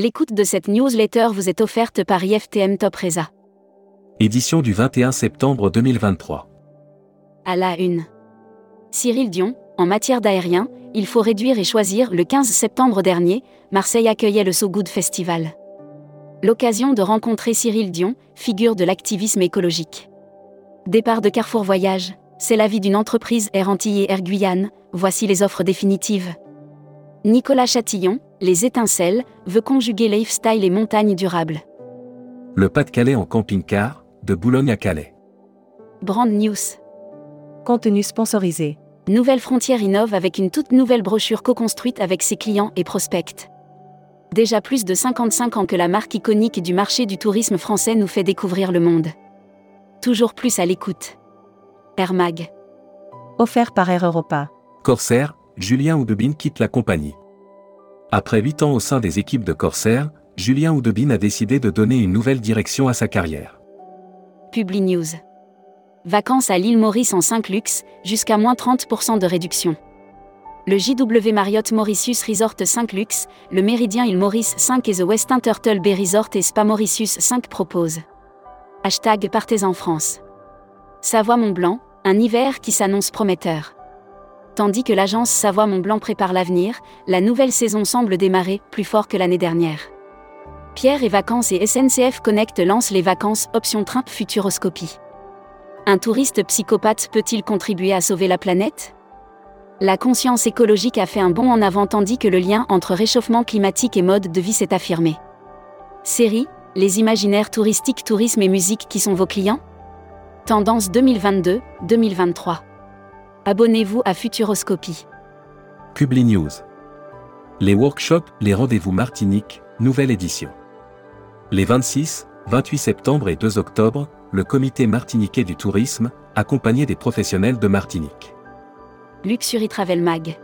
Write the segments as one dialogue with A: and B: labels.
A: L'écoute de cette newsletter vous est offerte par IFTM Top Reza.
B: Édition du 21 septembre 2023.
A: À la une. Cyril Dion, en matière d'aérien, il faut réduire et choisir. Le 15 septembre dernier, Marseille accueillait le So Good Festival. L'occasion de rencontrer Cyril Dion, figure de l'activisme écologique. Départ de Carrefour Voyage, c'est la vie d'une entreprise Air Antilles et Air Guyane, voici les offres définitives. Nicolas Chatillon, Les étincelles, veut conjuguer lifestyle et montagne durable.
B: Le Pas-de-Calais en camping-car, de Boulogne à Calais.
A: Brand News.
C: Contenu sponsorisé.
A: Nouvelle Frontière innove avec une toute nouvelle brochure co-construite avec ses clients et prospects. Déjà plus de 55 ans que la marque iconique du marché du tourisme français nous fait découvrir le monde. Toujours plus à l'écoute. Air Mag.
C: Offert par Air Europa.
B: Corsair, Julien Oudebine quitte la compagnie. Après 8 ans au sein des équipes de Corsair, Julien Oudebine a décidé de donner une nouvelle direction à sa carrière.
A: Publi News. Vacances à l'île Maurice en 5 luxe, jusqu'à moins 30% de réduction. Le JW Marriott Mauritius Resort 5 Luxe, le Méridien île Maurice 5 et The Westin Turtle Bay Resort et Spa Mauritius 5 proposent. Hashtag Partez en France. Savoie Mont Blanc, un hiver qui s'annonce prometteur. Tandis que l'agence Savoie Mont Blanc prépare l'avenir, la nouvelle saison semble démarrer plus fort que l'année dernière. Pierre et Vacances et SNCF Connect lancent les vacances option train Futuroscopie. Un touriste psychopathe peut-il contribuer à sauver la planète? La conscience écologique a fait un bond en avant tandis que le lien entre réchauffement climatique et mode de vie s'est affirmé. Série, les imaginaires touristiques, tourisme et musique qui sont vos clients? Tendance 2022-2023. Abonnez-vous à Futuroscopie.
B: Publi News. Les workshops, les rendez-vous Martinique, nouvelle édition. Les 26, 28 septembre et 2 octobre, le comité martiniquais du tourisme, accompagné des professionnels de Martinique.
A: Luxury Travel Mag.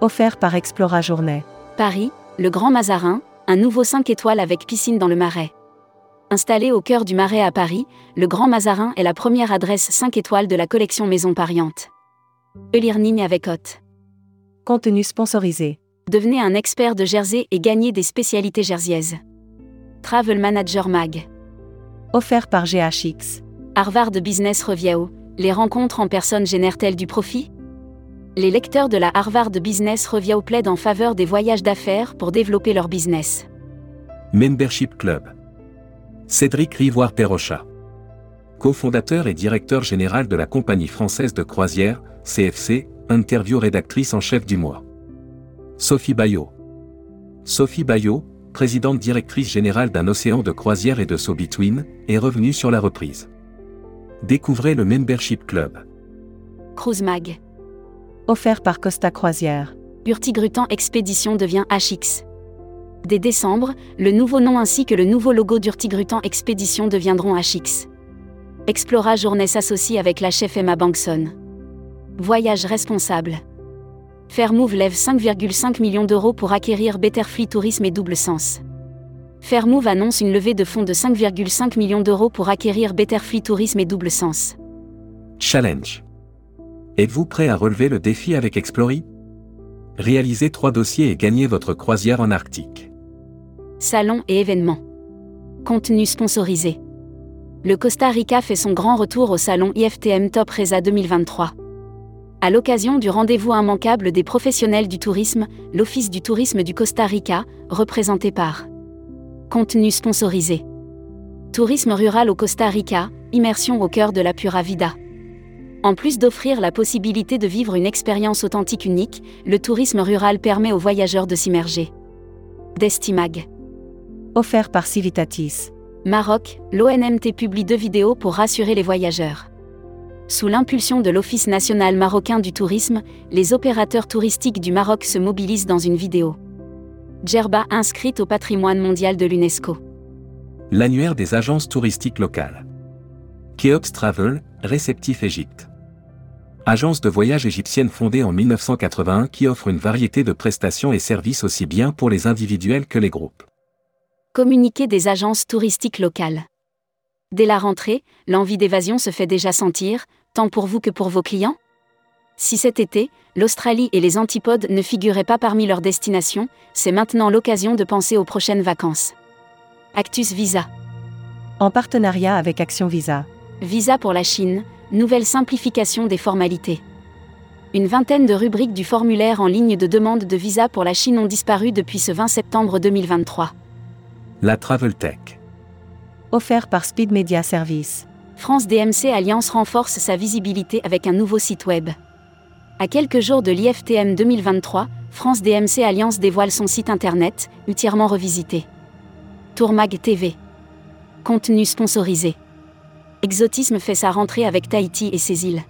C: Offert par Explora Journée.
A: Paris, le Grand Mazarin, un nouveau 5 étoiles avec piscine dans le Marais. Installé au cœur du Marais à Paris, le Grand Mazarin est la première adresse 5 étoiles de la collection Maison Pariante. Elirning avec hôte.
C: Contenu sponsorisé.
A: Devenez un expert de Jersey et gagnez des spécialités jerseyaises. Travel Manager Mag.
C: Offert par GHX.
A: Harvard Business Review. Les rencontres en personne génèrent-elles du profit? Les lecteurs de la Harvard Business Review plaident en faveur des voyages d'affaires pour développer leur business.
B: Membership Club. Cédric Rivoire-Perrocha. Co-fondateur et directeur général de la compagnie française de croisière, CFC, interview rédactrice en chef du mois. Sophie Bayot. Sophie Bayot, présidente directrice générale d'un océan de croisière et de So Between, est revenue sur la reprise. Découvrez le Membership Club.
A: Cruise Mag.
C: Offert par Costa Croisière.
A: Urtigrutan Expédition devient HX. Dès décembre, le nouveau nom ainsi que le nouveau logo d'Urtigrutan Expédition deviendront HX. Explora Journée s'associe avec la chef Emma Bankson. Voyage responsable. Fairmove lève 5,5 millions d'euros pour acquérir Betterfly Tourisme et Double Sens. Fairmove annonce une levée de fonds de 5,5 millions d'euros pour acquérir Betterfly Tourisme et Double Sens.
B: Challenge. Êtes-vous prêt à relever le défi avec Explory Réalisez trois dossiers et gagnez votre croisière en Arctique.
A: Salon et événements. Contenu sponsorisé. Le Costa Rica fait son grand retour au salon IFTM Top Reza 2023. À l'occasion du rendez-vous immanquable des professionnels du tourisme, l'Office du tourisme du Costa Rica, représenté par Contenu sponsorisé. Tourisme rural au Costa Rica, immersion au cœur de la Pura Vida. En plus d'offrir la possibilité de vivre une expérience authentique unique, le tourisme rural permet aux voyageurs de s'immerger. Destimag.
C: Offert par Civitatis.
A: Maroc, l'ONMT publie deux vidéos pour rassurer les voyageurs. Sous l'impulsion de l'Office national marocain du tourisme, les opérateurs touristiques du Maroc se mobilisent dans une vidéo. Djerba inscrite au patrimoine mondial de l'UNESCO.
B: L'annuaire des agences touristiques locales. Keops Travel, réceptif Égypte. Agence de voyage égyptienne fondée en 1981 qui offre une variété de prestations et services aussi bien pour les individuels que les groupes.
A: Communiqué des agences touristiques locales. Dès la rentrée, l'envie d'évasion se fait déjà sentir, tant pour vous que pour vos clients Si cet été, l'Australie et les antipodes ne figuraient pas parmi leurs destinations, c'est maintenant l'occasion de penser aux prochaines vacances. Actus Visa.
C: En partenariat avec Action Visa.
A: Visa pour la Chine, nouvelle simplification des formalités. Une vingtaine de rubriques du formulaire en ligne de demande de visa pour la Chine ont disparu depuis ce 20 septembre 2023.
B: La Travel Tech.
C: Offert par Speed Media Service.
A: France DMC Alliance renforce sa visibilité avec un nouveau site web. À quelques jours de l'IFTM 2023, France DMC Alliance dévoile son site internet, entièrement revisité. Tourmag TV. Contenu sponsorisé. Exotisme fait sa rentrée avec Tahiti et ses îles.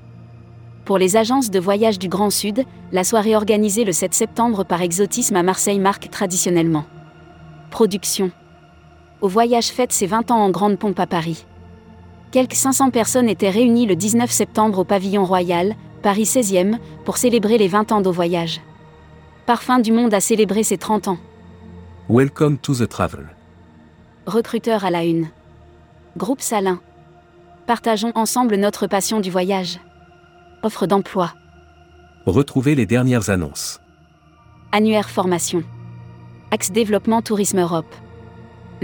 A: Pour les agences de voyage du Grand Sud, la soirée organisée le 7 septembre par Exotisme à Marseille marque traditionnellement. Production. Au voyage fête ses 20 ans en grande pompe à Paris. Quelques 500 personnes étaient réunies le 19 septembre au pavillon royal, Paris 16e, pour célébrer les 20 ans d'Au Voyage. Parfum du Monde a célébré ses 30 ans.
B: Welcome to the travel.
A: Recruteur à la une. Groupe Salin. Partageons ensemble notre passion du voyage. Offre d'emploi.
B: Retrouvez les dernières annonces.
A: Annuaire formation. Axe développement Tourisme Europe.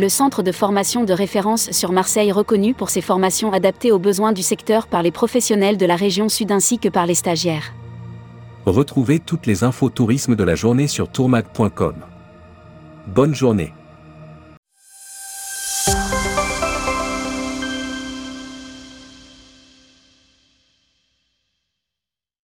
A: Le centre de formation de référence sur Marseille reconnu pour ses formations adaptées aux besoins du secteur par les professionnels de la région sud ainsi que par les stagiaires.
B: Retrouvez toutes les infos tourisme de la journée sur tourmag.com. Bonne journée.